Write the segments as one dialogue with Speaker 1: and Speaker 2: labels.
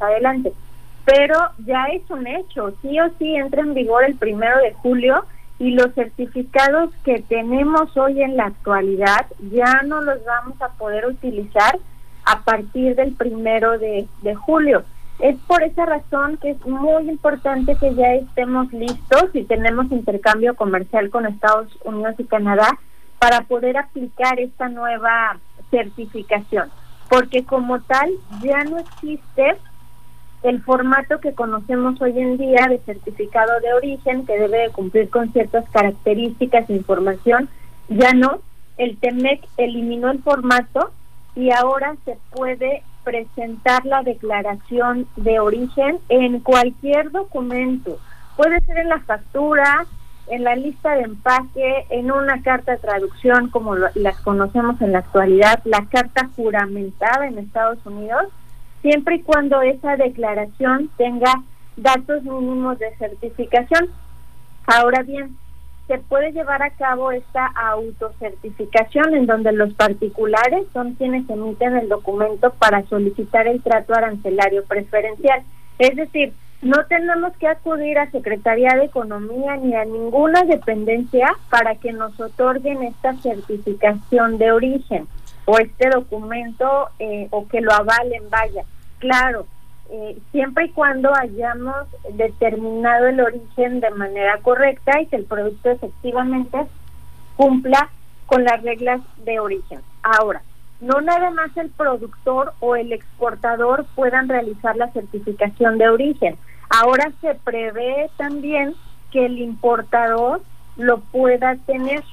Speaker 1: adelante. Pero ya es un hecho, sí o sí entra en vigor el primero de julio y los certificados que tenemos hoy en la actualidad ya no los vamos a poder utilizar a partir del primero de, julio. Es por esa razón que es muy importante que ya estemos listos y tenemos intercambio comercial con Estados Unidos y Canadá para poder aplicar esta nueva certificación, porque como tal ya no existe el formato que conocemos hoy en día de certificado de origen que debe de cumplir con ciertas características e información, ya no, el TEMEC eliminó el formato y ahora se puede presentar la declaración de origen en cualquier documento. Puede ser en la factura, en la lista de empaque, en una carta de traducción como las conocemos en la actualidad, la carta juramentada en Estados Unidos, siempre y cuando esa declaración tenga datos mínimos de certificación. Ahora bien, se puede llevar a cabo esta autocertificación en donde los particulares son quienes emiten el documento para solicitar el trato arancelario preferencial. Es decir, no tenemos que acudir a Secretaría de Economía ni a ninguna dependencia para que nos otorguen esta certificación de origen o este documento eh, o que lo avalen, vaya. Claro, eh, siempre y cuando hayamos determinado el origen de manera correcta y que el producto efectivamente cumpla con las reglas de origen. Ahora, no nada más el productor o el exportador puedan realizar la certificación de origen. Ahora se prevé también que el importador lo pueda tener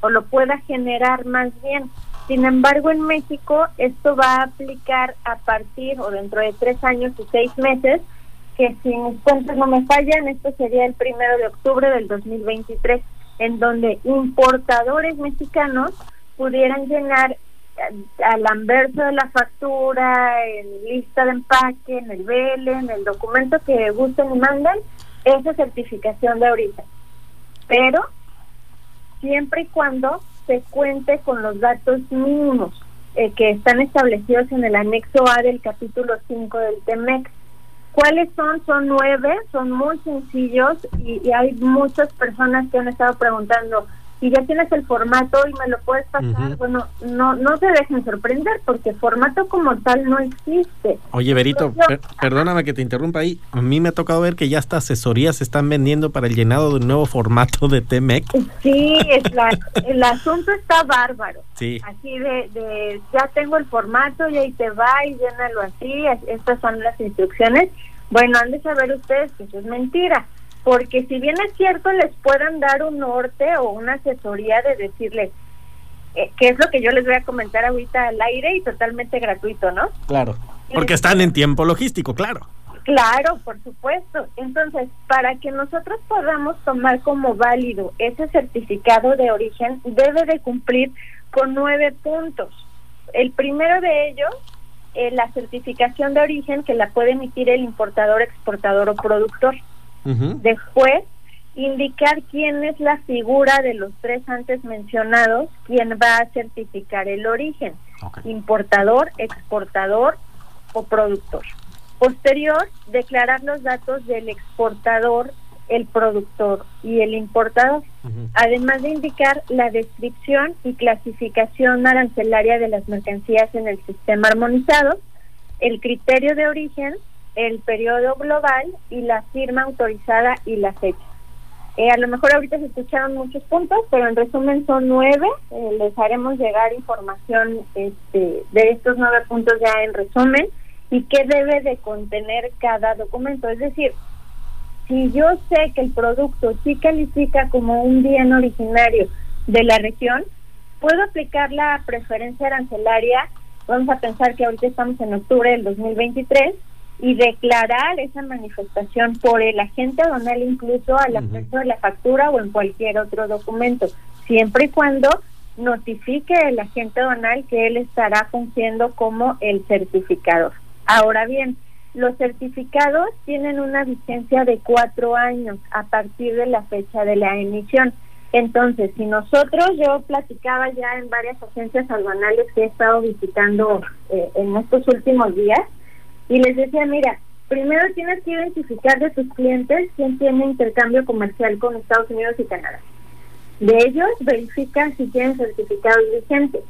Speaker 1: o lo pueda generar más bien. Sin embargo, en México esto va a aplicar a partir o dentro de tres años y seis meses, que si mis cuentas no me fallan, esto sería el primero de octubre del 2023, en donde importadores mexicanos pudieran llenar al anverso de la factura, en lista de empaque, en el BL, en el documento que gusten y manden, esa certificación de origen. Pero siempre y cuando se cuente con los datos mínimos eh, que están establecidos en el anexo A del capítulo 5 del TEMEX. ¿Cuáles son? Son nueve, son muy sencillos y hay muchas personas que han estado preguntando, si ya tienes el formato y me lo puedes pasar, bueno, no no se dejen sorprender porque formato como tal no existe.
Speaker 2: Oye, Berito, perdóname que te interrumpa ahí. A mí me ha tocado ver que ya hasta asesorías se están vendiendo para el llenado de un nuevo formato de TMEC.
Speaker 1: Sí, es la, el asunto está bárbaro. Sí. Así de, de, ya tengo el formato y ahí te va y llénalo así, estas son las instrucciones. Bueno, han de saber ustedes que eso es mentira porque si bien es cierto les puedan dar un norte o una asesoría de decirles eh, qué es lo que yo les voy a comentar ahorita al aire y totalmente gratuito, ¿no?
Speaker 2: Claro, porque están en tiempo logístico, claro.
Speaker 1: Claro, por supuesto. Entonces, para que nosotros podamos tomar como válido ese certificado de origen, debe de cumplir con nueve puntos. El primero de ellos, eh, la certificación de origen que la puede emitir el importador, exportador o productor. Después, indicar quién es la figura de los tres antes mencionados, quién va a certificar el origen, importador, exportador o productor. Posterior, declarar los datos del exportador, el productor y el importador, además de indicar la descripción y clasificación arancelaria de las mercancías en el sistema armonizado, el criterio de origen, el periodo global y la firma autorizada y la fecha. Eh, a lo mejor ahorita se escucharon muchos puntos, pero en resumen son nueve. Eh, les haremos llegar información este, de estos nueve puntos ya en resumen y qué debe de contener cada documento. Es decir, si yo sé que el producto sí califica como un bien originario de la región, puedo aplicar la preferencia arancelaria. Vamos a pensar que ahorita estamos en octubre del 2023 y declarar esa manifestación por el agente aduanal incluso al acceso de la factura o en cualquier otro documento, siempre y cuando notifique el agente aduanal que él estará fungiendo como el certificador. Ahora bien, los certificados tienen una vigencia de cuatro años a partir de la fecha de la emisión. Entonces, si nosotros, yo platicaba ya en varias agencias aduanales que he estado visitando eh, en estos últimos días, y les decía, mira, primero tienes que identificar de tus clientes quién tiene intercambio comercial con Estados Unidos y Canadá. De ellos, verifica si tienen certificados vigentes.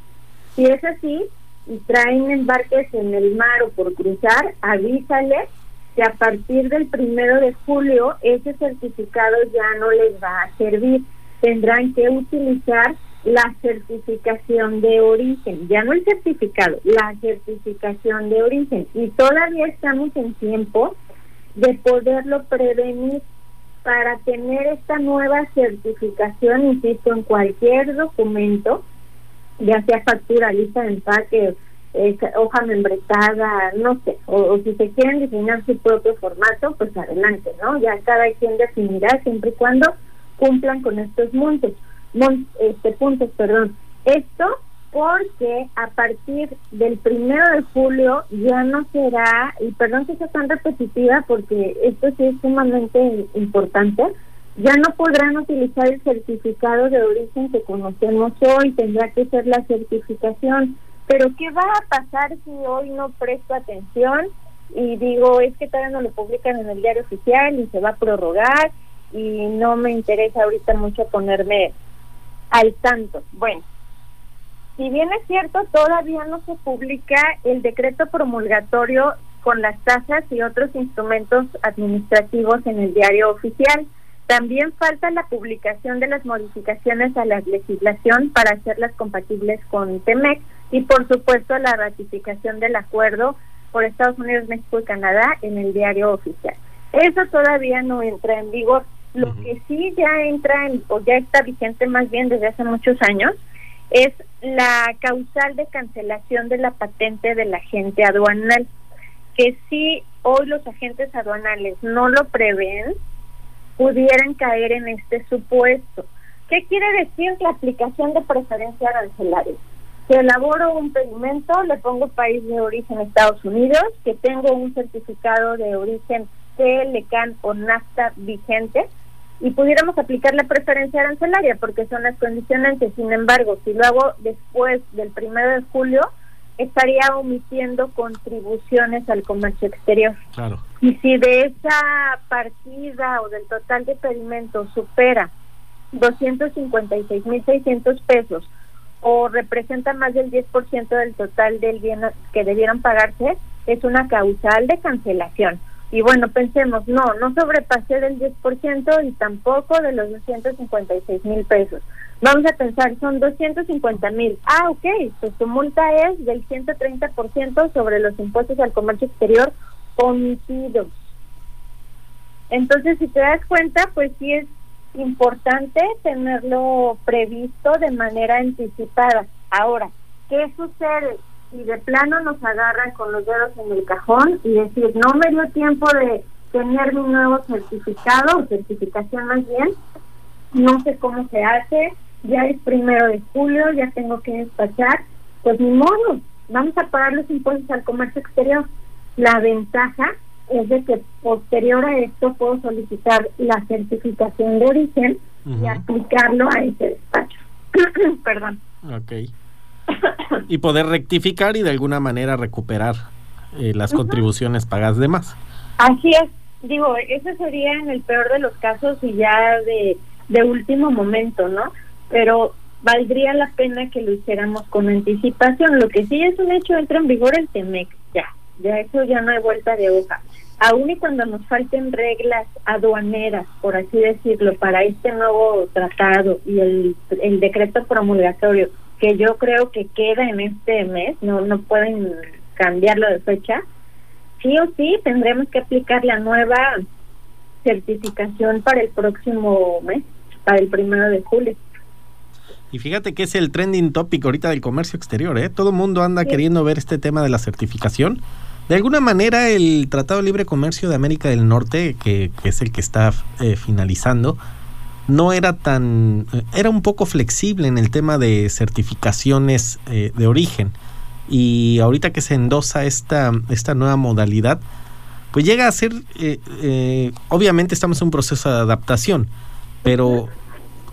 Speaker 1: Si es así y traen embarques en el mar o por cruzar, avísales que a partir del primero de julio ese certificado ya no les va a servir. Tendrán que utilizar la certificación de origen, ya no el certificado, la certificación de origen. Y todavía estamos en tiempo de poderlo prevenir para tener esta nueva certificación, insisto, en cualquier documento, ya sea factura, lista de empaque, hoja membretada, no sé, o, si se quieren diseñar su propio formato, pues adelante, ¿no? Ya cada quien definirá siempre y cuando cumplan con estos este puntos, perdón. Esto porque a partir del primero de julio ya no será, y perdón que sea tan repetitiva porque esto sí es sumamente importante, ya no podrán utilizar el certificado de origen que conocemos hoy, tendrá que ser la certificación pero ¿qué va a pasar si hoy no presto atención y digo, es que todavía no lo publican en el diario oficial y se va a prorrogar y no me interesa ahorita mucho ponerme al tanto? Bueno, si bien es cierto, todavía no se publica el decreto promulgatorio con las tasas y otros instrumentos administrativos en el diario oficial. También falta la publicación de las modificaciones a la legislación para hacerlas compatibles con TEMEC y por supuesto la ratificación del acuerdo por Estados Unidos, México y Canadá en el diario oficial. Eso todavía no entra en vigor. Lo que sí ya entra en, o ya está vigente más bien desde hace muchos años es la causal de cancelación de la patente del agente aduanal, que si hoy los agentes aduanales no lo prevén, pudieran caer en este supuesto. ¿Qué quiere decir la aplicación de preferencia arancelaria? que elaboro un pedimento, le pongo país de origen Estados Unidos, que tengo un certificado de origen CLCAN o NAFTA vigente y pudiéramos aplicar la preferencia arancelaria porque son las condicionantes. Sin embargo, si lo hago después del primero de julio, estaría omitiendo contribuciones al comercio exterior.
Speaker 2: Claro.
Speaker 1: Y si de esa partida o del total de pedimentos supera 256.600 pesos o representa más del 10% del total del bien que debieran pagarse, es una causal de cancelación. Y bueno, pensemos, no, no sobrepasé del 10% y tampoco de los 256 mil pesos. Vamos a pensar, son 250 mil. Ah, ok, pues tu multa es del 130% sobre los impuestos al comercio exterior omitidos. Entonces, si te das cuenta, pues sí es importante tenerlo previsto de manera anticipada. Ahora, ¿qué sucede? Si de plano nos agarran con los dedos en el cajón y decir, no me dio tiempo de tener mi nuevo certificado o certificación más bien, no sé cómo se hace, ya es primero de julio, ya tengo que despachar, pues ni modo, vamos a pagar los impuestos al comercio exterior. La ventaja es de que posterior a esto puedo solicitar la certificación de origen y aplicarlo a ese despacho. Perdón.
Speaker 2: Ok. Y poder rectificar y de alguna manera recuperar eh, las contribuciones pagadas de más.
Speaker 1: Así es. Digo, ese sería en el peor de los casos y ya de, de último momento, ¿no? Pero valdría la pena que lo hiciéramos con anticipación. Lo que sí es un hecho, entra en vigor el TEMEC, ya, ya eso ya no hay vuelta de hoja aún y cuando nos falten reglas aduaneras, por así decirlo, para este nuevo tratado y el, el decreto promulgatorio, que yo creo que queda en este mes, no, no pueden cambiarlo de fecha, sí o sí tendremos que aplicar la nueva certificación para el próximo mes, para el primero de julio.
Speaker 2: Y fíjate que es el trending topic ahorita del comercio exterior, ¿eh? Todo el mundo anda queriendo ver este tema de la certificación de alguna manera el Tratado de Libre Comercio de América del Norte, que, es el que está eh, finalizando, no era tan, era un poco flexible en el tema de certificaciones eh, de origen. Y ahorita que se endosa esta, esta nueva modalidad, pues llega a ser, eh, obviamente estamos en un proceso de adaptación, pero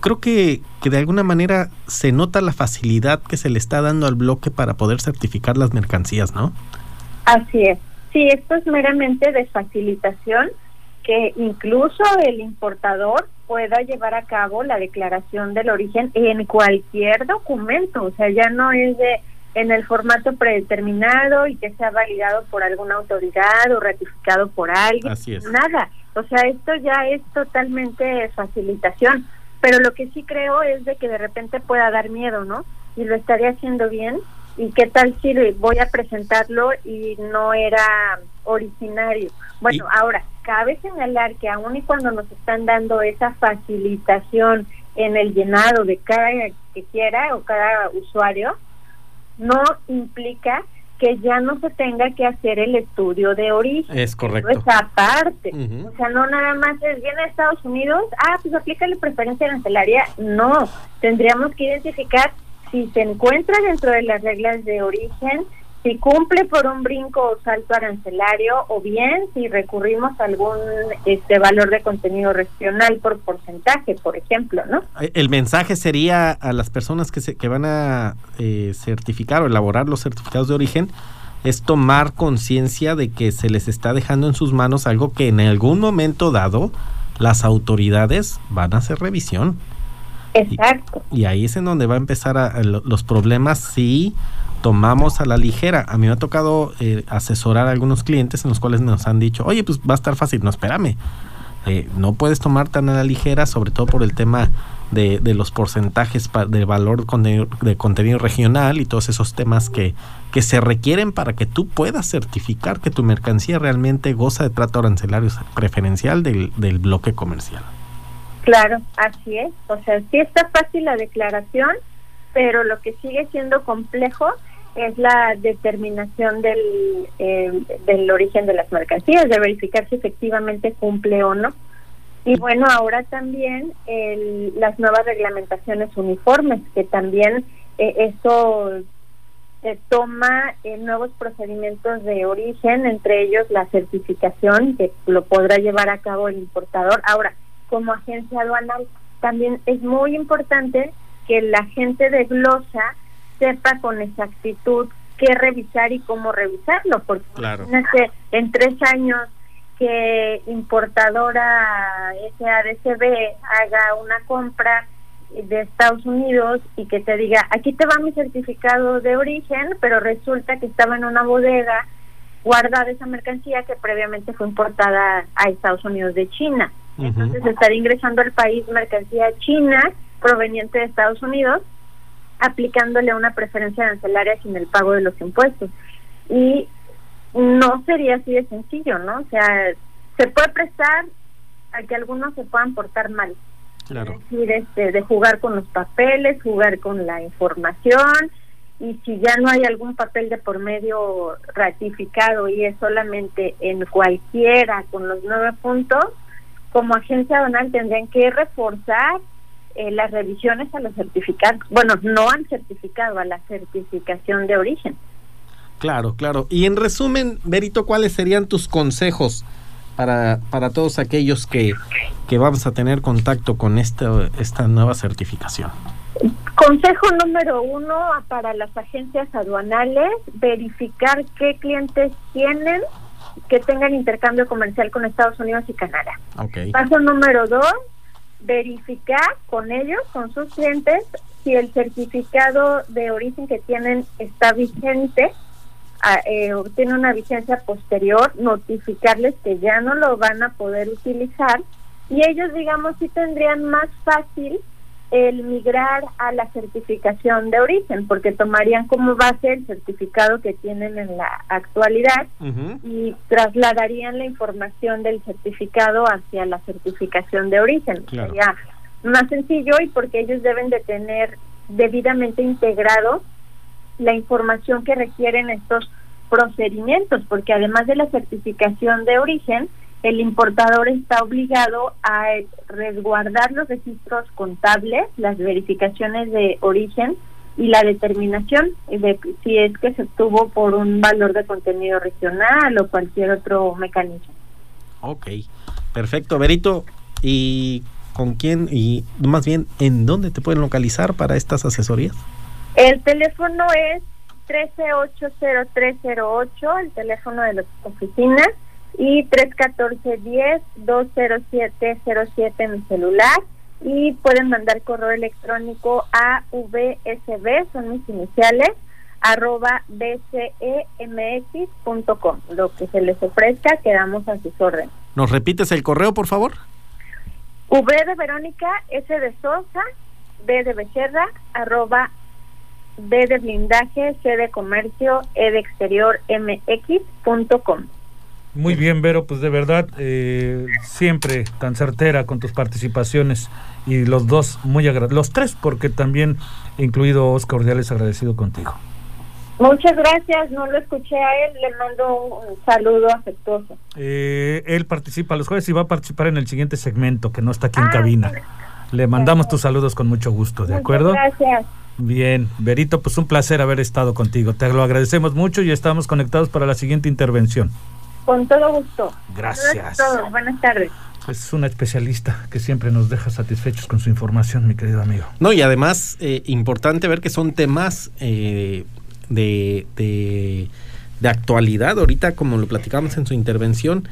Speaker 2: creo que, que de alguna manera se nota la facilidad que se le está dando al bloque para poder certificar las mercancías, ¿no?
Speaker 1: Así es. Sí, esto es meramente de facilitación que incluso el importador pueda llevar a cabo la declaración del origen en cualquier documento, o sea, ya no es de en el formato predeterminado y que sea validado por alguna autoridad o ratificado por alguien.
Speaker 2: Así es.
Speaker 1: Nada. O sea, esto ya es totalmente facilitación. Pero lo que sí creo es de que de repente pueda dar miedo, ¿no? Y lo estaría haciendo bien. ¿Y qué tal si voy a presentarlo y no era originario? Bueno, ahora, cabe señalar que aun y cuando nos están dando esa facilitación en el llenado de cada que quiera o cada usuario, no implica que ya no se tenga que hacer el estudio de origen.
Speaker 2: Es correcto.
Speaker 1: Eso es aparte. O sea, no nada más es, viene a Estados Unidos, ah, pues aplícale preferencia arancelaria. No, tendríamos que identificar si se encuentra dentro de las reglas de origen, si cumple por un brinco o salto arancelario o bien si recurrimos a algún este valor de contenido regional por porcentaje, por ejemplo, ¿no?
Speaker 2: Eh, el mensaje sería a las personas que, se, que van a eh, certificar o elaborar los certificados de origen es tomar conciencia de que se les está dejando en sus manos algo que en algún momento dado las autoridades van a hacer revisión.
Speaker 1: Exacto.
Speaker 2: Y, ahí es en donde va a empezar a, los problemas si tomamos a la ligera. A mí me ha tocado eh, asesorar a algunos clientes en los cuales nos han dicho, oye, pues va a estar fácil. No, espérame. Eh, no puedes tomar tan a la ligera, sobre todo por el tema de, de los porcentajes de valor de contenido regional y todos esos temas que, se requieren para que tú puedas certificar que tu mercancía realmente goza de trato arancelario preferencial del, del bloque comercial.
Speaker 1: Claro, así es. O sea, sí está fácil la declaración, pero lo que sigue siendo complejo es la determinación del, eh, del origen de las mercancías, de verificar si efectivamente cumple o no. Y bueno, ahora también el, las nuevas reglamentaciones uniformes, que también eh, eso se toma nuevos procedimientos de origen, entre ellos la certificación, que lo podrá llevar a cabo el importador. Ahora, como agencia aduanal, también es muy importante que la gente de Glosa sepa con exactitud qué revisar y cómo revisarlo, porque en tres años que importadora SADCB haga una compra de Estados Unidos y que te diga, aquí te va mi certificado de origen, pero resulta que estaba en una bodega guardada esa mercancía que previamente fue importada a Estados Unidos de China. Entonces estar ingresando al país mercancía china proveniente de Estados Unidos aplicándole una preferencia arancelaria sin el pago de los impuestos. Y no sería así de sencillo, ¿no? O sea, se puede prestar a que algunos se puedan portar mal.
Speaker 2: Claro.
Speaker 1: Es decir, este, de jugar con los papeles, jugar con la información, y si ya no hay algún papel de por medio ratificado y es solamente en cualquiera con los nueve puntos, como agencia donal tendrían que reforzar eh, las revisiones a los certificados, bueno, no han certificado, a la certificación de origen.
Speaker 2: Claro, claro. Y en resumen, Berito, ¿cuáles serían tus consejos para, para todos aquellos que, que vamos a tener contacto con esta, esta nueva certificación?
Speaker 1: Consejo número uno para las agencias aduanales, verificar qué clientes tienen que tengan intercambio comercial con Estados Unidos y Canadá.
Speaker 2: Okay.
Speaker 1: Paso número dos, verificar con ellos, con sus clientes, si el certificado de origen que tienen está vigente, eh, tiene una vigencia posterior, notificarles que ya no lo van a poder utilizar. Y ellos, digamos, sí tendrían más fácil el migrar a la certificación de origen, porque tomarían como base el certificado que tienen en la actualidad y trasladarían la información del certificado hacia la certificación de origen. Sería más sencillo y porque ellos deben de tener debidamente integrado la información que requieren estos procedimientos, porque además de la certificación de origen, el importador está obligado a resguardar los registros contables, las verificaciones de origen y la determinación de si es que se obtuvo por un valor de contenido regional o cualquier otro mecanismo.
Speaker 2: Ok, perfecto, Berito. ¿Y con quién y más bien en dónde te pueden localizar para estas asesorías?
Speaker 1: El teléfono es 1380-308, el teléfono de las oficinas, y 314-10-20707 en mi celular. Y pueden mandar correo electrónico a VSB, son mis iniciales, arroba bcemx.com. Lo que se les ofrezca, quedamos a sus órdenes.
Speaker 2: ¿Nos repites el correo, por favor?
Speaker 1: V de Verónica, S de Sosa, B de Becerra, arroba B de blindaje, C de comercio, E de exterior, MX.com.
Speaker 3: Muy bien, Vero, pues de verdad, eh, siempre tan certera con tus participaciones y los dos muy los tres, porque también, incluido Oscar Ordiales, agradecido contigo.
Speaker 1: Muchas gracias, no lo escuché a él, le mando un saludo afectuoso.
Speaker 3: Eh, él participa los jueves y va a participar en el siguiente segmento, que no está aquí en ah, cabina. Le mandamos tus saludos con mucho gusto, ¿de acuerdo?
Speaker 1: Gracias.
Speaker 3: Bien, Berito, pues un placer haber estado contigo. Te lo agradecemos mucho y estamos conectados para la siguiente intervención.
Speaker 1: Con todo gusto.
Speaker 3: Gracias.
Speaker 1: Buenas tardes.
Speaker 3: Es una especialista que siempre nos deja satisfechos con su información, mi querido amigo.
Speaker 2: No, y además, eh, importante ver que son temas eh, de, de, de actualidad. Ahorita, como lo platicamos en su intervención,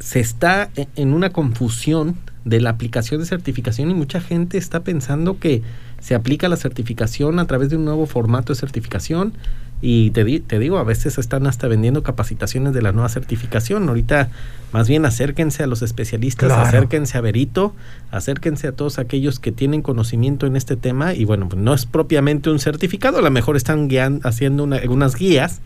Speaker 2: se está e, en una confusión de la aplicación de certificación y mucha gente está pensando que se aplica la certificación a través de un nuevo formato de certificación y te, te digo, a veces están hasta vendiendo capacitaciones de la nueva certificación. Ahorita más bien acérquense a los especialistas, acérquense a Verito, acérquense a todos aquellos que tienen conocimiento en este tema y bueno, pues no es propiamente un certificado, a lo mejor están guiando, haciendo una, algunas guías,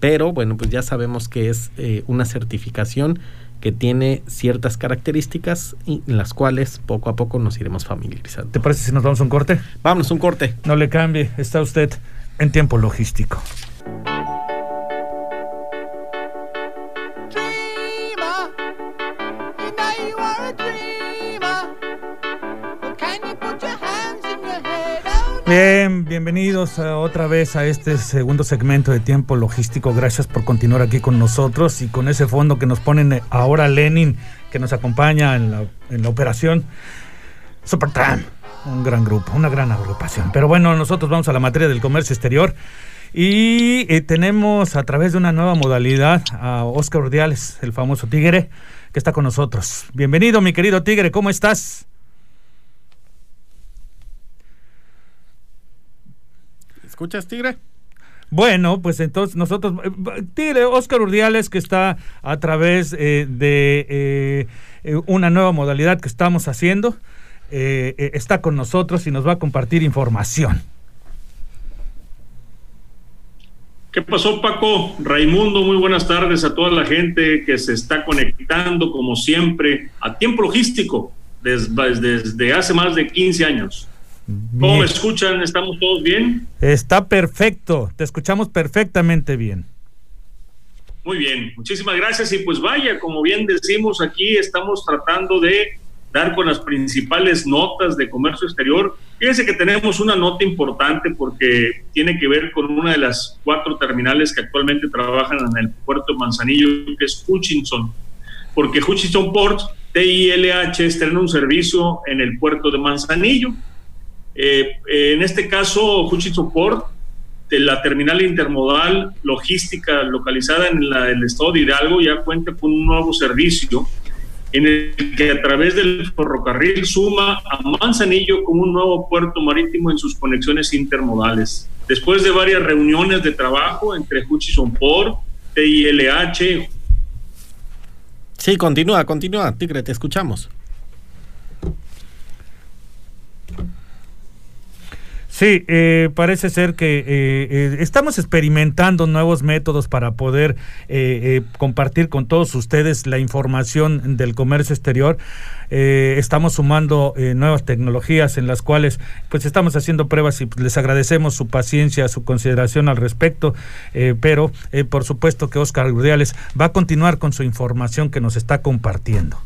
Speaker 2: pero bueno, pues ya sabemos que es eh, una certificación que tiene ciertas características en las cuales poco a poco nos iremos familiarizando.
Speaker 3: ¿Te parece si nos vamos a un corte?
Speaker 2: Vámonos, un corte.
Speaker 3: No le cambie, está usted en tiempo logístico. Bien, bienvenidos otra vez a este segundo segmento de tiempo logístico. Gracias por continuar aquí con nosotros y con ese fondo que nos ponen ahora Lenin, que nos acompaña en la, en la operación Supertram un gran grupo, una gran agrupación. Pero bueno, nosotros vamos a la materia del comercio exterior y eh, tenemos a través de una nueva modalidad a Oscar Urdiales, el famoso Tigre, que está con nosotros. Bienvenido, mi querido Tigre, ¿cómo estás?
Speaker 2: ¿Escuchas, Tigre?
Speaker 3: Bueno, pues entonces nosotros, eh, Tigre, Oscar Urdiales, que está a través eh, de una nueva modalidad que estamos haciendo. Eh, eh, está con nosotros y nos va a compartir información.
Speaker 4: ¿Qué pasó, Paco? Raimundo, muy buenas tardes a toda la gente que se está conectando, como siempre, a tiempo logístico desde, hace más de 15 años. ¿Cómo me escuchan? ¿Estamos todos bien?
Speaker 3: Está perfecto, te escuchamos perfectamente bien.
Speaker 4: Muy bien, muchísimas gracias y pues vaya, como bien decimos aquí, estamos tratando de dar con las principales notas de comercio exterior. Fíjense que tenemos una nota importante porque tiene que ver con una de las cuatro terminales que actualmente trabajan en el puerto de Manzanillo, que es Hutchinson, porque Hutchinson Port, TILH, estrena un servicio en el puerto de Manzanillo. Eh, en este caso, Hutchinson Port, de la terminal intermodal logística localizada en el estado de Hidalgo, ya cuenta con un nuevo servicio en el que a través del ferrocarril suma a Manzanillo como un nuevo puerto marítimo en sus conexiones intermodales. Después de varias reuniones de trabajo entre Hutchison Port, TILH.
Speaker 2: Sí, continúa, continúa, Tigre, te escuchamos.
Speaker 3: Sí, eh, parece ser que eh, eh, estamos experimentando nuevos métodos para poder compartir con todos ustedes la información del comercio exterior. estamos sumando nuevas tecnologías en las cuales pues estamos haciendo pruebas y les agradecemos su paciencia, su consideración al respecto, pero por supuesto que Oscar Urdiales va a continuar con su información que nos está compartiendo.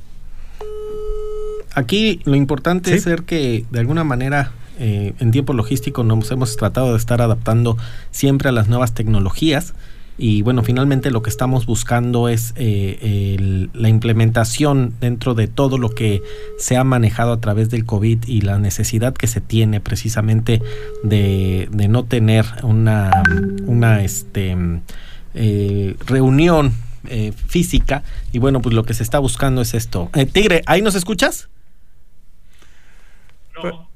Speaker 2: Aquí lo importante es ser que de alguna manera eh, en tiempo logístico nos hemos tratado de estar adaptando siempre a las nuevas tecnologías y bueno, finalmente lo que estamos buscando es eh, la implementación dentro de todo lo que se ha manejado a través del COVID y la necesidad que se tiene precisamente de, no tener una, una este, eh, reunión eh, física y bueno, pues lo que se está buscando es esto. Tigre, ¿ahí nos escuchas?
Speaker 3: No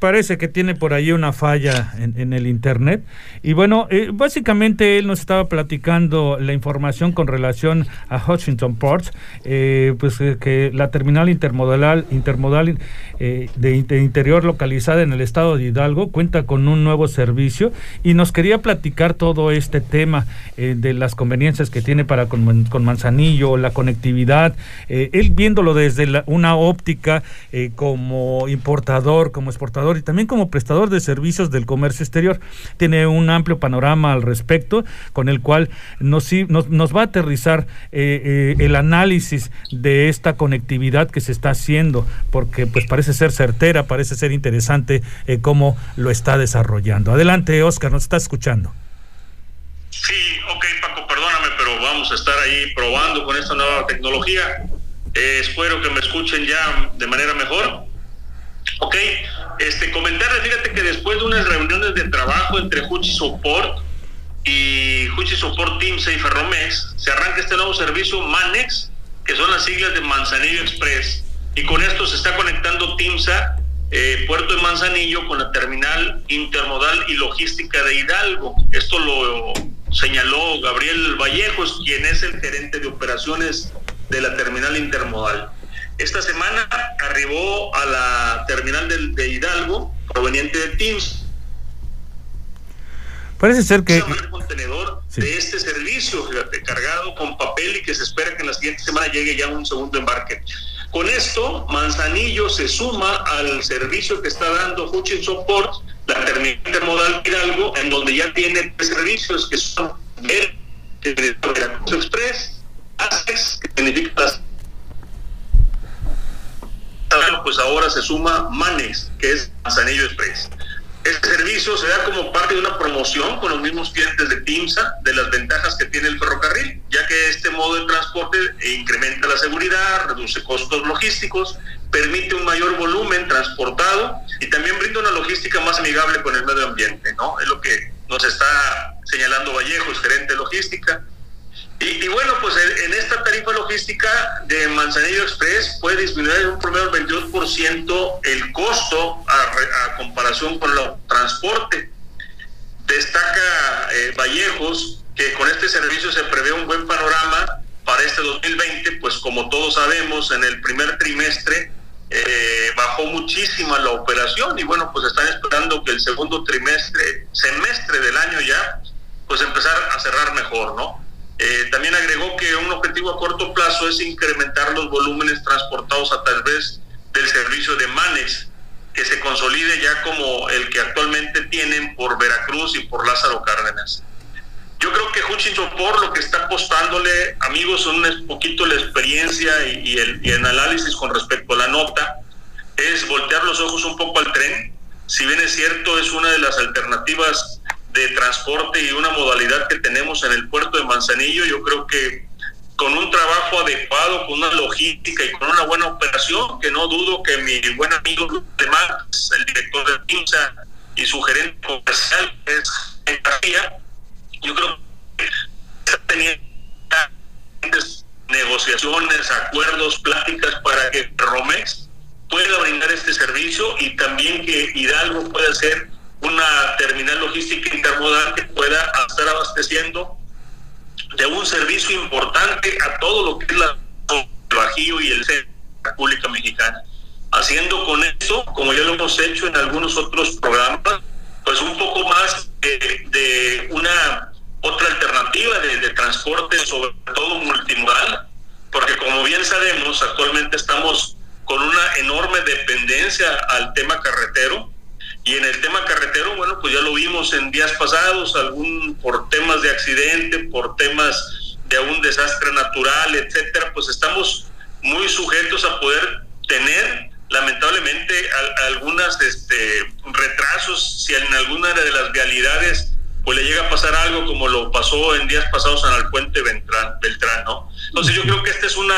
Speaker 3: parece que tiene por ahí una falla en, el internet. Y bueno, eh, básicamente él nos estaba platicando la información con relación a Hutchinson Ports, eh, pues eh, que la terminal intermodal, intermodal de, interior localizada en el estado de Hidalgo cuenta con un nuevo servicio y nos quería platicar todo este tema de las conveniencias que tiene para con, Manzanillo, la conectividad, él viéndolo desde una óptica como importador, como exportador y también como prestador de servicios del comercio exterior. Tiene un amplio panorama al respecto, con el cual nos, nos, va a aterrizar eh, eh, el análisis de esta conectividad que se está haciendo, porque pues parece ser certera, parece ser interesante eh, cómo lo está desarrollando. Adelante, Oscar, nos está escuchando.
Speaker 4: Sí, ok, Paco, perdóname, pero vamos a estar ahí probando con esta nueva tecnología. espero que me escuchen ya de manera mejor. Ok, este, comentarles, fíjate que después de unas reuniones de trabajo entre Huchi Support y Huchi Support Teamsa y Ferromex, se arranca este nuevo servicio MANEX, que son las siglas de Manzanillo Express, y con esto se está conectando Timsa, eh, Puerto de Manzanillo, con la terminal intermodal y logística de Hidalgo. Esto lo señaló Gabriel Vallejos, quien es el gerente de operaciones de la terminal intermodal. Esta semana arribó a la terminal de, Hidalgo, proveniente de Teams.
Speaker 3: Parece ser que...
Speaker 4: El contenedor de este servicio, cargado con papel y que se espera que en la siguiente semana llegue ya un segundo embarque. Con esto, Manzanillo se suma al servicio que está dando Hutchinson Port, la terminal intermodal Hidalgo, en donde ya tiene tres servicios que son el, Express, ASEX, que significa las pues ahora se suma Manes, que es Manzanillo Express. Este servicio se da como parte de una promoción con los mismos clientes de TIMSA de las ventajas que tiene el ferrocarril, ya que este modo de transporte incrementa la seguridad, reduce costos logísticos, permite un mayor volumen transportado y también brinda una logística más amigable con el medio ambiente, ¿no? Es lo que nos está señalando Vallejos, gerente de logística. Y, bueno, pues en esta tarifa logística de Manzanillo Express puede disminuir en un promedio del 22% el costo a, comparación con el transporte. Destaca eh, Vallejos que con este servicio se prevé un buen panorama para este 2020, pues como todos sabemos, en el primer trimestre eh, bajó muchísimo la operación y bueno, pues están esperando que el segundo trimestre, semestre del año ya, pues empezar a cerrar mejor, ¿no? Eh, también agregó que un objetivo a corto plazo es incrementar los volúmenes transportados a través del servicio de Manes, que se consolide ya como el que actualmente tienen por Veracruz y por Lázaro Cárdenas. Yo creo que Hutchinson por lo que está apostándole, amigos, un poquito la experiencia y, el, y el análisis con respecto a la nota, es voltear los ojos un poco al tren. Si bien es cierto, es una de las alternativas de transporte y una modalidad que tenemos en el puerto de Manzanillo, yo creo que con un trabajo adecuado, con una logística y con una buena operación, que no dudo que mi buen amigo además el director de PIMSA y su gerente comercial, es yo creo que está teniendo negociaciones, acuerdos, pláticas para que Romex pueda brindar este servicio y también que Hidalgo pueda ser una terminal logística intermodal que pueda estar abasteciendo de un servicio importante a todo lo que es la, el Bajío y el centro de la República Mexicana. Haciendo con eso, como ya lo hemos hecho en algunos otros programas, pues un poco más de, una otra alternativa de, de transporte, sobre todo multimodal, porque como bien sabemos, actualmente estamos con una enorme dependencia al tema carretero y en el tema carretero, bueno, pues ya lo vimos en días pasados, algún por temas de accidente, por temas de algún desastre natural, etcétera, pues estamos muy sujetos a poder tener lamentablemente algunas este, retrasos si en alguna de las vialidades pues le llega a pasar algo como lo pasó en días pasados en el puente Beltrán, Beltrán ¿no? Entonces yo creo que esta es una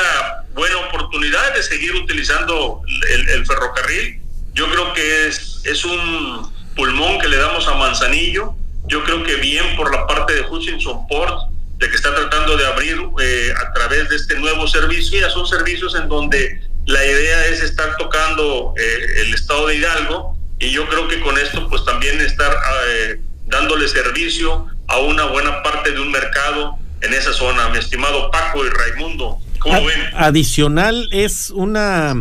Speaker 4: buena oportunidad de seguir utilizando el, ferrocarril. Yo creo que es, es un pulmón que le damos a Manzanillo. Yo creo que bien por la parte de Hutchinson Port, de que está tratando de abrir eh, a través de este nuevo servicio. Ya son servicios en donde la idea es estar tocando eh, el estado de Hidalgo y yo creo que con esto pues también estar eh, dándole servicio a una buena parte de un mercado en esa zona, mi estimado Paco y Raimundo. ¿Cómo ven?
Speaker 2: Adicional es una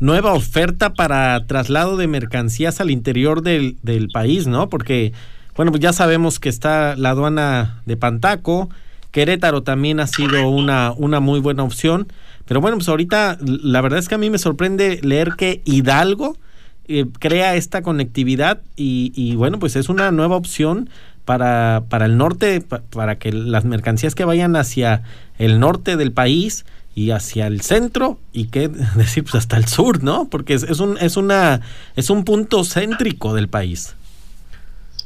Speaker 2: nueva oferta para traslado de mercancías al interior del, del país, ¿no? Porque, bueno, pues ya sabemos que está la aduana de Pantaco, Querétaro también ha sido una, una muy buena opción, pero bueno, pues ahorita la verdad es que a mí me sorprende leer que Hidalgo eh, crea esta conectividad y, bueno, pues es una nueva opción para, para el norte, para que las mercancías que vayan hacia el norte del país y hacia el centro y qué decir pues hasta el sur, ¿no? Porque es, un es una es un punto céntrico del país.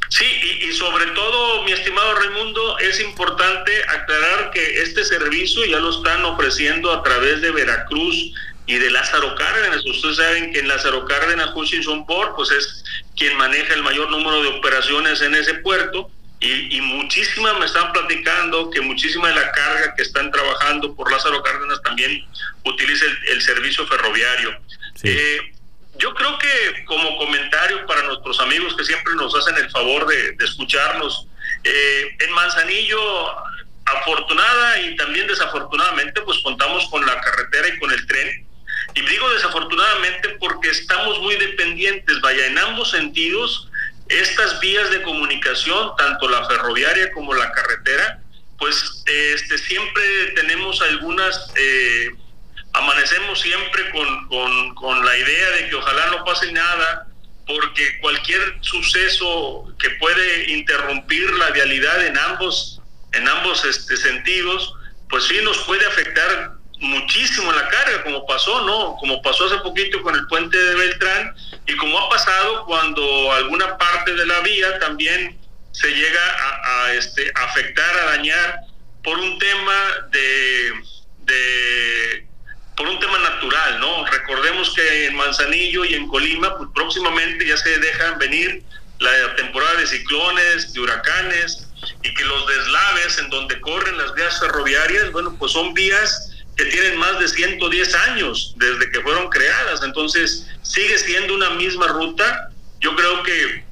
Speaker 4: Sí, y, sobre todo, mi estimado Raimundo, es importante aclarar que este servicio ya lo están ofreciendo a través de Veracruz y de Lázaro Cárdenas. Ustedes saben que en Lázaro Cárdenas, Hutchinson Port, pues es quien maneja el mayor número de operaciones en ese puerto. Y, y muchísimas me están platicando que muchísima de la carga que están trabajando por Lázaro Cárdenas también utiliza el, servicio ferroviario. Eh, yo creo que como comentario para nuestros amigos que siempre nos hacen el favor de, escucharnos, eh, en Manzanillo, afortunada y también desafortunadamente, pues contamos con la carretera y con el tren. Y digo desafortunadamente porque estamos muy dependientes, vaya, en ambos sentidos, estas vías de comunicación, tanto la ferroviaria como la carretera, pues este, siempre tenemos algunas... Eh, amanecemos siempre con, con, la idea de que ojalá no pase nada, porque cualquier suceso que puede interrumpir la vialidad en ambos, en ambos este, sentidos, pues sí nos puede afectar muchísimo la carga, como pasó, ¿no? Como pasó hace poquito con el puente de Beltrán y como ha pasado cuando alguna parte de la vía también se llega a, este, afectar, a dañar por un tema de, de por un tema natural, ¿no? Recordemos que en Manzanillo y en Colima, pues próximamente ya se dejan venir la temporada de ciclones, de huracanes, y que los deslaves en donde corren las vías ferroviarias, bueno, pues son vías que tienen más de 110 años desde que fueron creadas, entonces sigue siendo una misma ruta. Yo creo que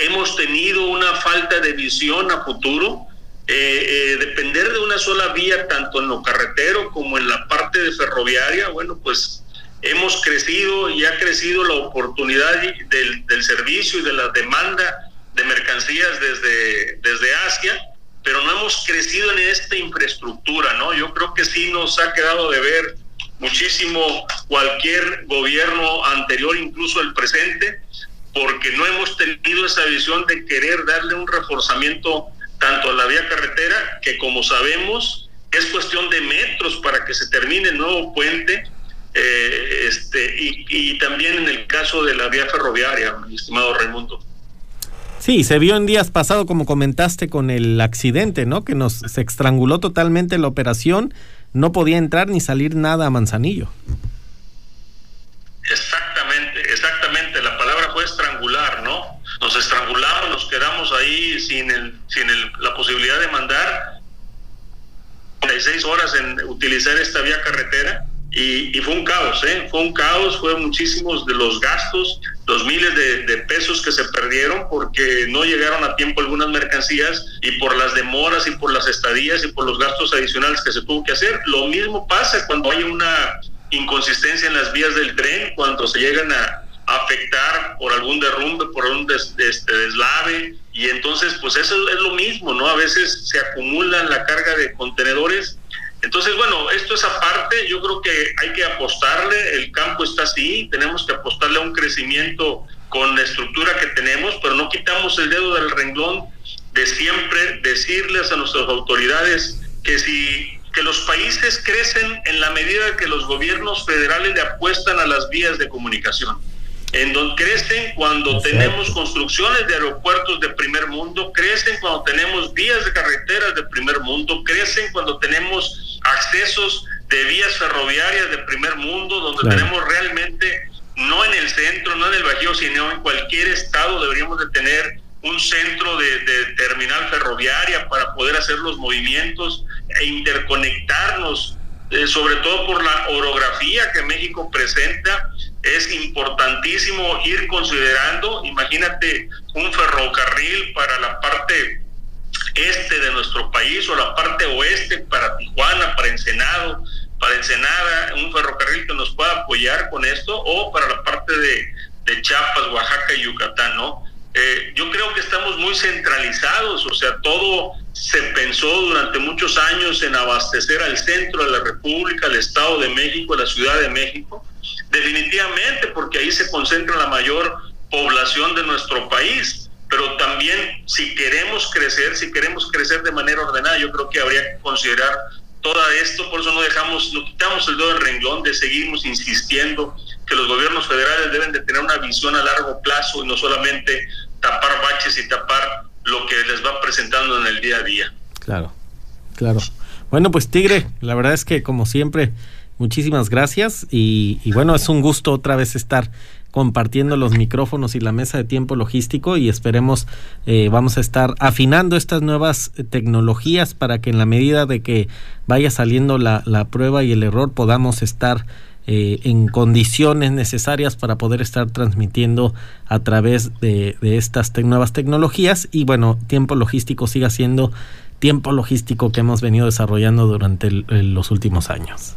Speaker 4: hemos tenido una falta de visión a futuro. Eh, eh, depender de una sola vía, tanto en lo carretero como en la parte de ferroviaria, bueno, pues hemos crecido y ha crecido la oportunidad del, del servicio y de la demanda de mercancías desde, desde Asia, pero no hemos crecido en esta infraestructura, ¿no? Yo creo que sí nos ha quedado de ver muchísimo cualquier gobierno anterior, incluso el presente, porque no hemos tenido esa visión de querer darle un reforzamiento tanto a la vía carretera, que como sabemos es cuestión de metros para que se termine el nuevo puente, eh, este, y, también en el caso de la vía ferroviaria, mi estimado Raimundo.
Speaker 2: Sí, se vio en días pasados, como comentaste, con el accidente, ¿no? Que nos se estranguló totalmente la operación, no podía entrar ni salir nada a Manzanillo.
Speaker 4: Exactamente, exactamente, la palabra fue estrangular, ¿no? nos estrangulamos, nos quedamos ahí sin, el, sin el, la posibilidad de mandar 36 horas en utilizar esta vía carretera y, fue un caos, ¿eh? fue un caos, fue muchísimos de los gastos, los miles de, pesos que se perdieron porque no llegaron a tiempo algunas mercancías y por las demoras y por las estadías y por los gastos adicionales que se tuvo que hacer. Lo mismo pasa cuando hay una inconsistencia en las vías del tren, cuando se llegan a, afectar por algún derrumbe, por un este, deslave, y entonces pues eso es lo mismo, ¿no? A veces se acumulan la carga de contenedores. Entonces, bueno, esto es aparte, yo creo que hay que apostarle, el campo está así, tenemos que apostarle a un crecimiento con la estructura que tenemos, pero no quitamos el dedo del renglón de siempre decirles a nuestras autoridades que si que los países crecen en la medida que los gobiernos federales le apuestan a las vías de comunicación en donde crecen cuando tenemos construcciones de aeropuertos de primer mundo, crecen cuando tenemos vías de carreteras de primer mundo, crecen cuando tenemos accesos de vías ferroviarias de primer mundo, donde tenemos realmente, no en el centro, no en el Bajío, sino en cualquier estado deberíamos de tener un centro de, terminal ferroviaria para poder hacer los movimientos e interconectarnos, eh, sobre todo por la orografía que México presenta. Es importantísimo ir considerando, imagínate un ferrocarril para la parte este de nuestro país o la parte oeste para Tijuana, para Ensenado, para Ensenada, un ferrocarril que nos pueda apoyar con esto o para la parte de, de Chiapas, Oaxaca y Yucatán, ¿no? Eh, yo creo que estamos muy centralizados, o sea, todo se pensó durante muchos años en abastecer al centro de la República, al Estado de México, a la Ciudad de México, definitivamente porque ahí se concentra la mayor población de nuestro país, pero también si queremos crecer, si queremos crecer de manera ordenada, yo creo que habría que considerar todo esto, por eso no dejamos, no quitamos el dedo del renglón de seguimos insistiendo que los gobiernos federales deben de tener una visión a largo plazo y no solamente tapar baches y tapar lo que les va presentando en el día a día.
Speaker 2: Claro, claro. Bueno, pues Tigre, la verdad es que como siempre, muchísimas gracias y, bueno, es un gusto otra vez estar compartiendo los micrófonos y la mesa de tiempo logístico y esperemos eh, vamos a estar afinando estas nuevas tecnologías para que en la medida de que vaya saliendo la, la prueba y el error podamos estar eh, en condiciones necesarias para poder estar transmitiendo a través de, estas nuevas tecnologías y bueno, tiempo logístico siga siendo tiempo logístico que hemos venido desarrollando durante los últimos años.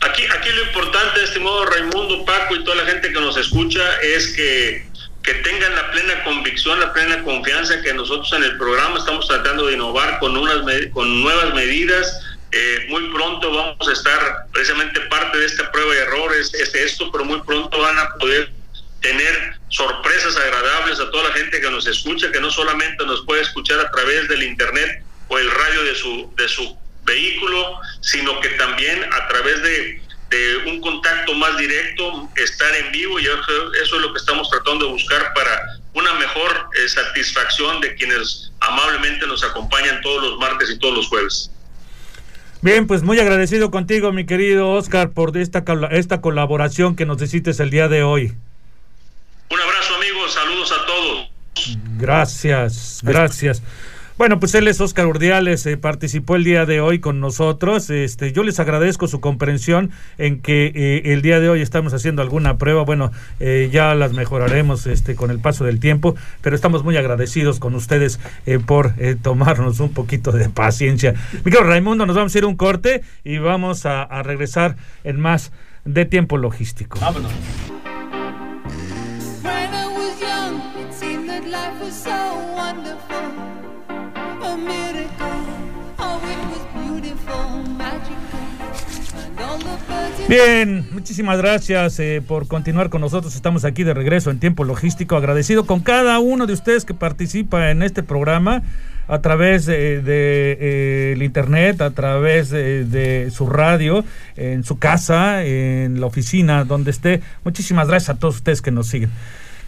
Speaker 4: Aquí, aquí lo importante, estimado Raimundo, Paco y toda la gente que nos escucha es que, que tengan la plena convicción, la plena confianza que nosotros en el programa estamos tratando de innovar con, unas, con nuevas medidas. Eh, muy pronto vamos a estar, precisamente parte de esta prueba de errores es esto, pero muy pronto van a poder tener sorpresas agradables a toda la gente que nos escucha, que no solamente nos puede escuchar a través del internet o el radio de su, de su vehículo, sino que también a través de, de un contacto más directo, estar en vivo, y eso, es lo que estamos tratando de buscar para una mejor eh, satisfacción de quienes amablemente nos acompañan todos los martes y todos los jueves.
Speaker 3: Bien, pues muy agradecido contigo, mi querido Oscar, por esta, esta colaboración que nos hiciste el día de hoy.
Speaker 4: Un abrazo, amigos. Saludos a todos.
Speaker 3: Gracias, gracias. Bueno, pues él es Oscar Urdiales, eh, participó el día de hoy con nosotros. Este, yo les agradezco su comprensión en que eh, el día de hoy estamos haciendo alguna prueba. Bueno, eh, ya las mejoraremos este, con el paso del tiempo, pero estamos muy agradecidos con ustedes por tomarnos un poquito de paciencia. Miguel Raimundo, nos vamos a ir un corte y vamos a, a regresar en más de tiempo logístico. Vámonos. Bien, muchísimas gracias eh, por continuar con nosotros. Estamos aquí de regreso en tiempo logístico. Agradecido con cada uno de ustedes que participa en este programa a través del de, eh, internet, a través de, su radio, en su casa, en la oficina, donde esté. Muchísimas gracias a todos ustedes que nos siguen.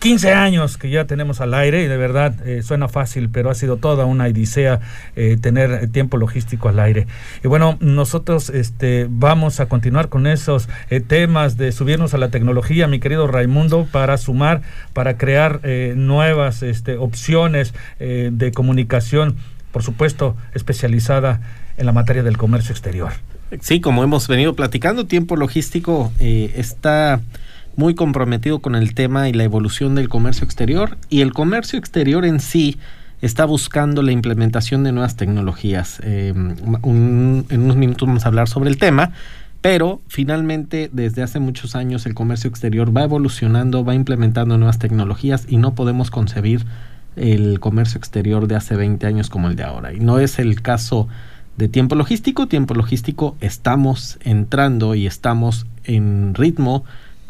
Speaker 3: 15 años que ya tenemos al aire y de verdad eh, suena fácil, pero ha sido toda una odisea eh, tener tiempo logístico al aire. Y bueno, nosotros este, vamos a continuar con esos eh, temas de subirnos a la tecnología, mi querido Raimundo, para sumar, para crear nuevas este, opciones de comunicación, por supuesto, especializada en la materia del comercio exterior.
Speaker 2: Sí, como hemos venido platicando, tiempo logístico está muy comprometido con el tema y la evolución del comercio exterior y el comercio exterior en sí está buscando la implementación de nuevas tecnologías. Em, en unos minutos vamos a hablar sobre el tema, pero finalmente desde hace muchos años el comercio exterior va evolucionando, va implementando nuevas tecnologías y no podemos concebir el comercio exterior de hace 20 años como el de ahora. Y no es el caso de tiempo logístico. Tiempo logístico estamos entrando y estamos en ritmo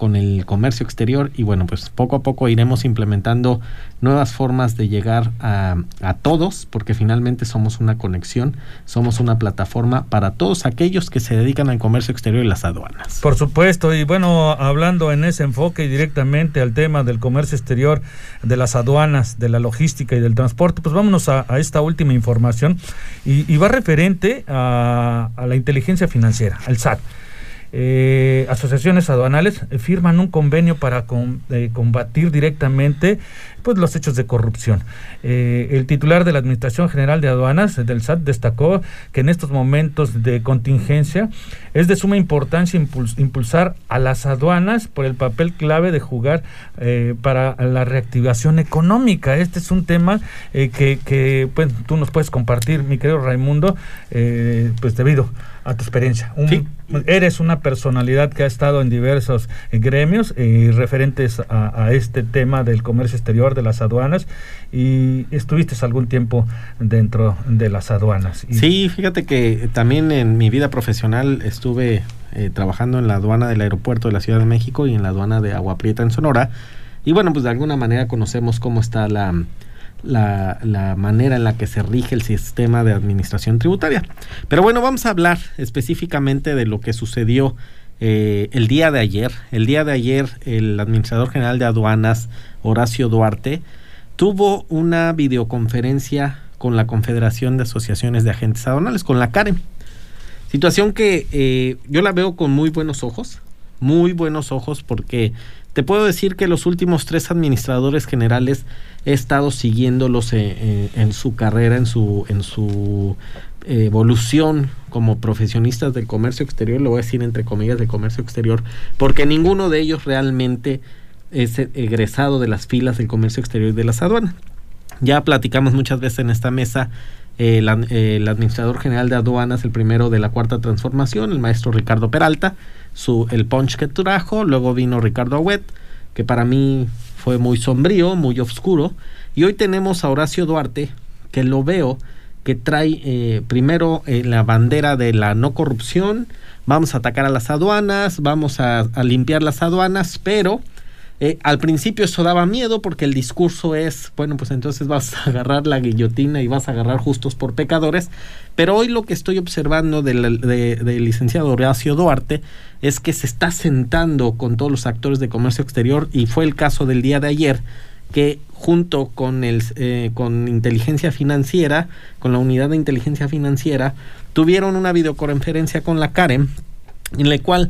Speaker 2: con el comercio exterior y bueno, pues poco a poco iremos implementando nuevas formas de llegar a, a, todos, porque finalmente somos una conexión, somos una plataforma para todos aquellos que se dedican al comercio exterior y las aduanas.
Speaker 3: Por supuesto, y bueno, hablando en ese enfoque directamente al tema del comercio exterior, de las aduanas, de la logística y del transporte, pues vámonos a, esta última información y, y va referente a, a la inteligencia financiera, al SAT eh, asociaciones aduanales eh, firman un convenio para eh, combatir directamente pues, los hechos de corrupción. Eh, el titular de la Administración General de Aduanas del SAT destacó que en estos momentos de contingencia es de suma importancia impuls impulsar a las aduanas por el papel clave de jugar eh, para la reactivación económica. Este es un tema eh, que, que pues, tú nos puedes compartir, mi querido Raimundo, pues debido a tu experiencia. Un, sí. Eres una personalidad que ha estado en diversos gremios referentes a, a, este tema del comercio exterior, de las aduanas, y estuviste algún tiempo dentro de las aduanas.
Speaker 2: Sí, fíjate que también en mi vida profesional estuve eh, trabajando en la aduana del aeropuerto de la Ciudad de México y en la aduana de Agua Prieta en Sonora. Y bueno, pues de alguna manera conocemos cómo está la, la, la, manera en la que se rige el sistema de administración tributaria. Pero bueno, vamos a hablar específicamente de lo que sucedió eh, el día de ayer. El día de ayer el administrador general de aduanas, Horacio Duarte, tuvo una videoconferencia con la Confederación de Asociaciones de Agentes Aduanales, con la CAREM. Situación que eh, yo la veo con muy buenos ojos, muy buenos ojos porque te puedo decir que los últimos tres administradores generales he estado siguiéndolos en, eh, en, su carrera, en su, en su evolución como profesionistas del comercio exterior, lo voy a decir entre comillas de comercio exterior, porque ninguno de ellos realmente es egresado de las filas del comercio exterior y de las aduanas. Ya platicamos muchas veces en esta mesa el administrador general de aduanas, el primero de la cuarta transformación, el maestro Ricardo Peralta, su, el punch que trajo, luego vino Ricardo Agüet, que para mí fue muy sombrío, muy oscuro, y hoy tenemos a Horacio Duarte, que lo veo que trae eh, primero eh, la bandera de la no corrupción, vamos a atacar a las aduanas, vamos a, limpiar las aduanas, pero eh, al principio eso daba miedo porque el discurso es, bueno, pues entonces vas a agarrar la guillotina y vas a agarrar justos por pecadores, pero hoy lo que estoy observando del de, de licenciado Horacio Duarte es que se está sentando con todos los actores de comercio exterior y fue el caso del día de ayer que junto con el eh, con inteligencia financiera, con la unidad de inteligencia financiera, tuvieron una videoconferencia con la Karen, en la cual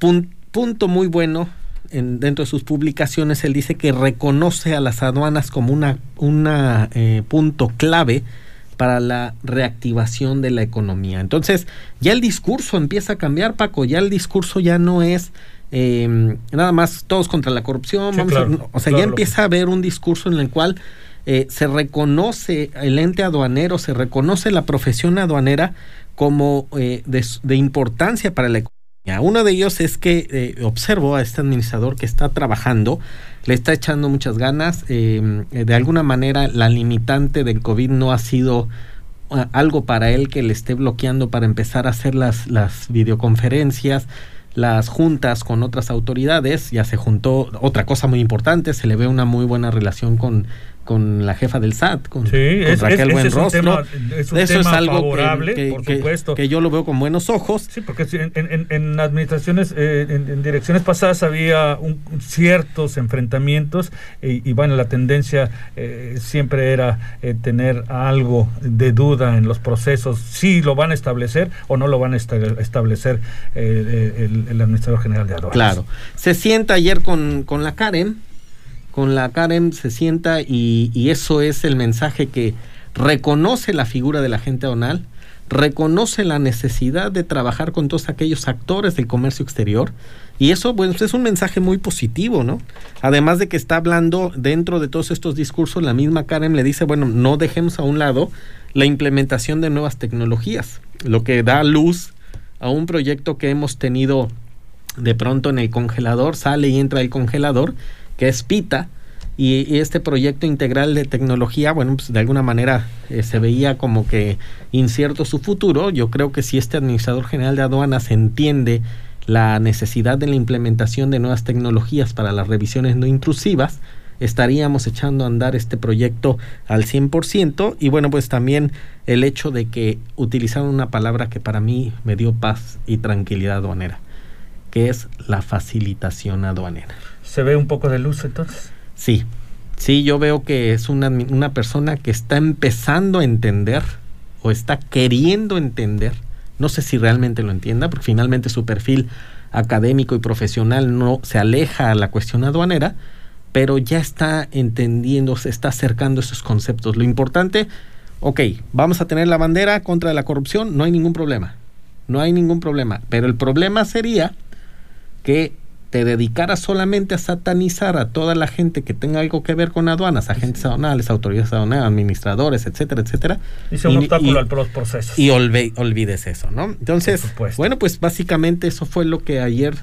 Speaker 2: pun, punto muy bueno en, dentro de sus publicaciones él dice que reconoce a las aduanas como una una eh, punto clave para la reactivación de la economía. Entonces, ya el discurso empieza a cambiar, Paco, ya el discurso ya no es eh, nada más todos contra la corrupción, sí, vamos claro, a, o sea, claro, ya empieza a haber un discurso en el cual eh, se reconoce el ente aduanero, se reconoce la profesión aduanera como eh, de, de, importancia para la economía. Uno de ellos es que eh, observo a este administrador que está trabajando, le está echando muchas ganas, eh, de alguna manera la limitante del COVID no ha sido uh, algo para él que le esté bloqueando para empezar a hacer las, las videoconferencias, las juntas con otras autoridades, ya se juntó otra cosa muy importante, se le ve una muy buena relación con, con la jefa del SAT, con,
Speaker 3: sí,
Speaker 2: con
Speaker 3: es,
Speaker 2: Raquel
Speaker 3: es,
Speaker 2: Buenrostro.
Speaker 3: Es un tema, es
Speaker 2: Eso es algo
Speaker 3: favorable,
Speaker 2: que, que,
Speaker 3: por supuesto.
Speaker 2: que, yo lo veo con buenos ojos.
Speaker 3: Sí, porque en, en, en administraciones, eh, en, en, direcciones pasadas había un, ciertos enfrentamientos y, y, bueno, la tendencia eh, siempre era eh, tener algo de duda en los procesos, si lo van a establecer o no lo van a establecer eh, el, el, administrador general de aduanas.
Speaker 2: Claro. Se sienta ayer con, con la Karen con la Karen se sienta y, y, eso es el mensaje que reconoce la figura del agente aduanal, reconoce la necesidad de trabajar con todos aquellos actores del comercio exterior y eso bueno, es un mensaje muy positivo, ¿no? Además de que está hablando dentro de todos estos discursos, la misma Karen le dice, bueno, no dejemos a un lado la implementación de nuevas tecnologías, lo que da luz a un proyecto que hemos tenido de pronto en el congelador, sale y entra el congelador que es PITA, y, este proyecto integral de tecnología, bueno, pues de alguna manera eh, se veía como que incierto su futuro. Yo creo que si este administrador general de aduanas entiende la necesidad de la implementación de nuevas tecnologías para las revisiones no intrusivas, estaríamos echando a andar este proyecto al 100% y bueno, pues también el hecho de que utilizaron una palabra que para mí me dio paz y tranquilidad aduanera, que es la facilitación aduanera.
Speaker 3: ¿Se ve un poco de luz entonces?
Speaker 2: Sí, sí, yo veo que es una, una persona que está empezando a entender o está queriendo entender, no sé si realmente lo entienda, porque finalmente su perfil académico y profesional no se aleja a la cuestión aduanera, pero ya está entendiendo, se está acercando a esos conceptos. Lo importante, ok, vamos a tener la bandera contra la corrupción, no hay ningún problema, no hay ningún problema, pero el problema sería que te dedicaras solamente a satanizar a toda la gente que tenga algo que ver con aduanas, agentes aduanales, autoridades aduanales, administradores, etcétera, etcétera.
Speaker 3: Y sea un obstáculo al proceso.
Speaker 2: Y olvides eso, ¿no? Entonces, bueno, pues básicamente eso fue lo que ayer,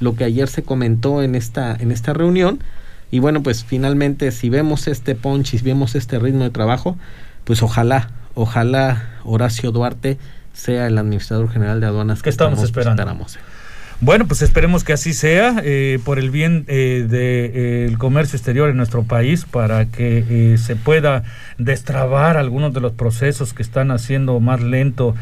Speaker 2: lo que ayer se comentó en esta, en esta reunión. Y bueno, pues finalmente si vemos este punch y vemos este ritmo de trabajo, pues ojalá, ojalá Horacio Duarte sea el administrador general de aduanas
Speaker 3: que estamos, esperando. Bueno, pues esperemos que así sea eh, por el bien eh, del eh, comercio exterior en nuestro país para que se pueda destrabar algunos de los procesos que están haciendo más lento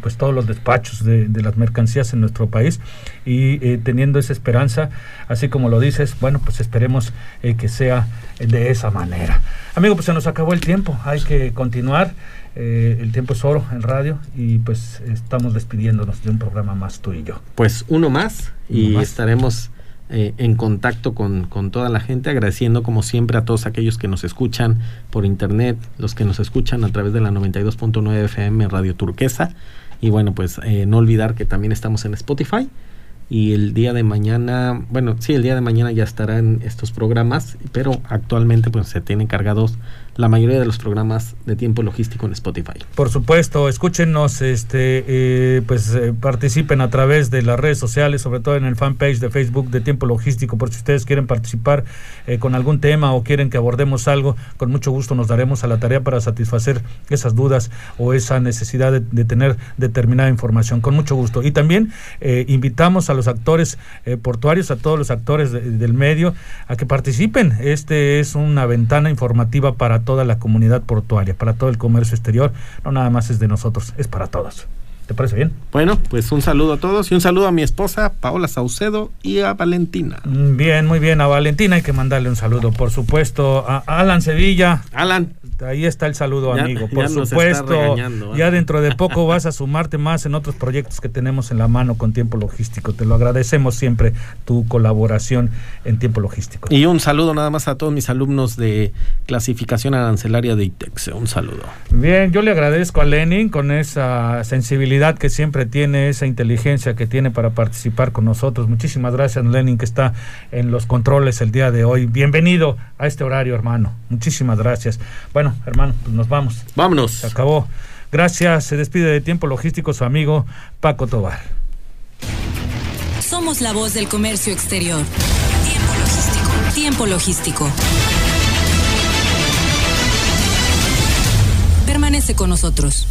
Speaker 3: pues todos los despachos de, de, las mercancías en nuestro país y teniendo esa esperanza, así como lo dices, bueno, pues esperemos que sea de esa manera. Amigo, pues se nos acabó el tiempo, hay que continuar. Eh, el tiempo es oro en radio y pues estamos despidiéndonos de un programa más tú y yo.
Speaker 2: Pues uno más y estaremos eh, en contacto con, con, toda la gente, agradeciendo como siempre a todos aquellos que nos escuchan por internet, los que nos escuchan a través de la 92.9 FM Radio Turquesa. Y bueno pues eh, no olvidar que también estamos en Spotify. Y el día de mañana, bueno, sí, el día de mañana ya estarán estos programas, pero actualmente pues se tienen cargados la mayoría de los programas de tiempo logístico en Spotify.
Speaker 3: Por supuesto, escúchenos, este, eh, pues eh, participen a través de las redes sociales, sobre todo en el fanpage de Facebook de Tiempo Logístico, por si ustedes quieren participar eh, con algún tema o quieren que abordemos algo, con mucho gusto nos daremos a la tarea para satisfacer esas dudas o esa necesidad de, tener determinada información, con mucho gusto. Y también invitamos a los actores portuarios, a todos los actores del medio, a que participen. Este es una ventana informativa para toda la comunidad portuaria, para todo el comercio exterior. No nada más es de nosotros, es para todos. ¿Te parece bien?
Speaker 2: Bueno, pues un saludo a todos y un saludo a mi esposa Paola Saucedo y a Valentina.
Speaker 3: Mm, bien, muy bien, a Valentina hay que mandarle un saludo, por supuesto, a Alan Sevilla.
Speaker 2: Alan.
Speaker 3: Ahí está el saludo, amigo. Por supuesto, ¿eh? ya dentro de poco vas a sumarte más en otros proyectos que tenemos en la mano con tiempo logístico. Te lo agradecemos siempre tu colaboración en tiempo logístico.
Speaker 2: Y un saludo nada más a todos mis alumnos de clasificación arancelaria de ITEX. Un saludo.
Speaker 3: Bien, yo le agradezco a Lenin con esa sensibilidad que siempre tiene, esa inteligencia que tiene para participar con nosotros. Muchísimas gracias, Lenin, que está en los controles el día de hoy. Bienvenido a este horario, hermano. Muchísimas gracias. Bueno, hermano, pues nos vamos.
Speaker 2: Vámonos.
Speaker 3: Se acabó. Gracias. Se despide de Tiempo Logístico su amigo Paco Tobar.
Speaker 5: Somos la voz del comercio exterior. Tiempo Logístico. Tiempo Logístico. Permanece con nosotros.